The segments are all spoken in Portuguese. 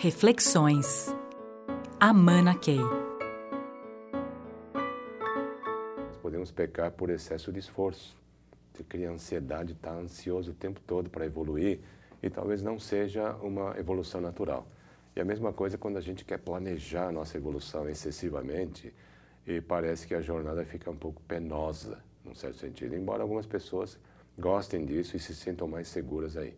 Reflexões. Amana Key. Podemos pecar por excesso de esforço. Você cria ansiedade, está ansioso o tempo todo para evoluir e talvez não seja uma evolução natural. E a mesma coisa quando a gente quer planejar a nossa evolução excessivamente e parece que a jornada fica um pouco penosa, num certo sentido, embora algumas pessoas gostem disso e se sintam mais seguras aí.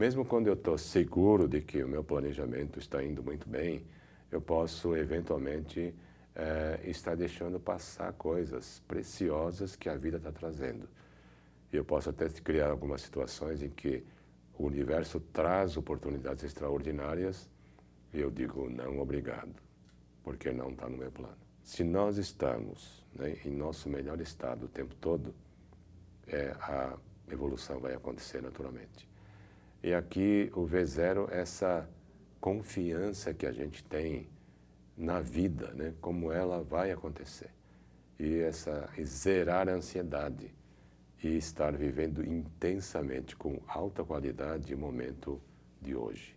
Mesmo quando eu estou seguro de que o meu planejamento está indo muito bem, eu posso eventualmente é, estar deixando passar coisas preciosas que a vida está trazendo. Eu posso até criar algumas situações em que o universo traz oportunidades extraordinárias e eu digo não, obrigado, porque não está no meu plano. Se nós estamos né, em nosso melhor estado o tempo todo, é, a evolução vai acontecer naturalmente. E aqui o V0, essa confiança que a gente tem na vida, né? como ela vai acontecer. E essa e zerar a ansiedade e estar vivendo intensamente, com alta qualidade, o momento de hoje.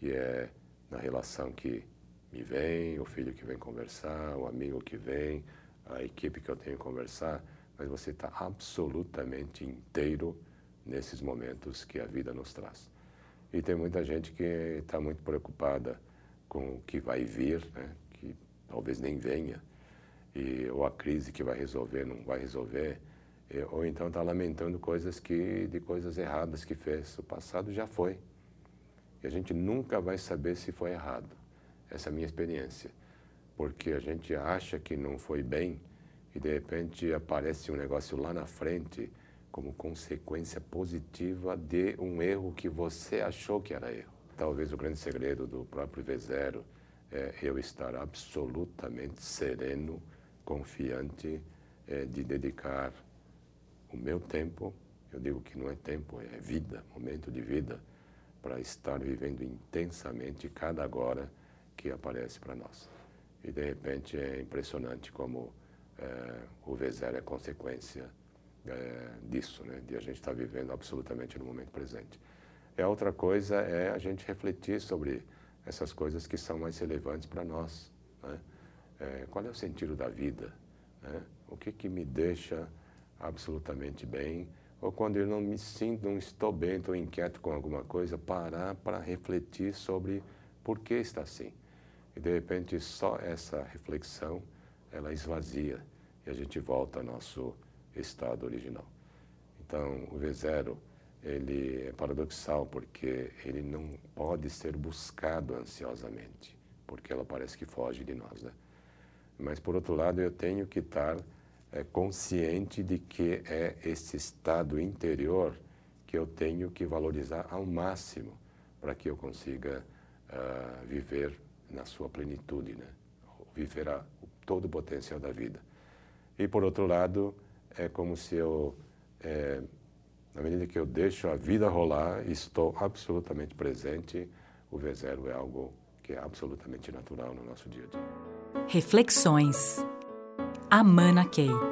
E é na relação que me vem, o filho que vem conversar, o amigo que vem, a equipe que eu tenho que conversar, mas você está absolutamente inteiro nesses momentos que a vida nos traz. E tem muita gente que está muito preocupada com o que vai vir, né? que talvez nem venha, e, ou a crise que vai resolver, não vai resolver, e, ou então está lamentando coisas que, de coisas erradas que fez. O passado já foi. E a gente nunca vai saber se foi errado. Essa é a minha experiência. Porque a gente acha que não foi bem e de repente aparece um negócio lá na frente como consequência positiva de um erro que você achou que era erro. Talvez o grande segredo do próprio V0 é eu estar absolutamente sereno, confiante é, de dedicar o meu tempo, eu digo que não é tempo, é vida, momento de vida, para estar vivendo intensamente cada agora que aparece para nós. E de repente é impressionante como é, o V0 é consequência é, disso, né? de a gente estar tá vivendo absolutamente no momento presente. E a outra coisa é a gente refletir sobre essas coisas que são mais relevantes para nós. Né? É, qual é o sentido da vida? Né? O que, que me deixa absolutamente bem? Ou quando eu não me sinto, não estou bem, estou inquieto com alguma coisa, parar para refletir sobre por que está assim. E de repente só essa reflexão, ela esvazia e a gente volta ao nosso estado original. Então, o V0 ele é paradoxal porque ele não pode ser buscado ansiosamente, porque ela parece que foge de nós, né? Mas por outro lado, eu tenho que estar é, consciente de que é esse estado interior que eu tenho que valorizar ao máximo para que eu consiga uh, viver na sua plenitude, né? Viver a, todo o potencial da vida. E por outro lado, é como se eu, é, na medida que eu deixo a vida rolar, estou absolutamente presente, o V0 é algo que é absolutamente natural no nosso dia a dia. Reflexões. Amana Key.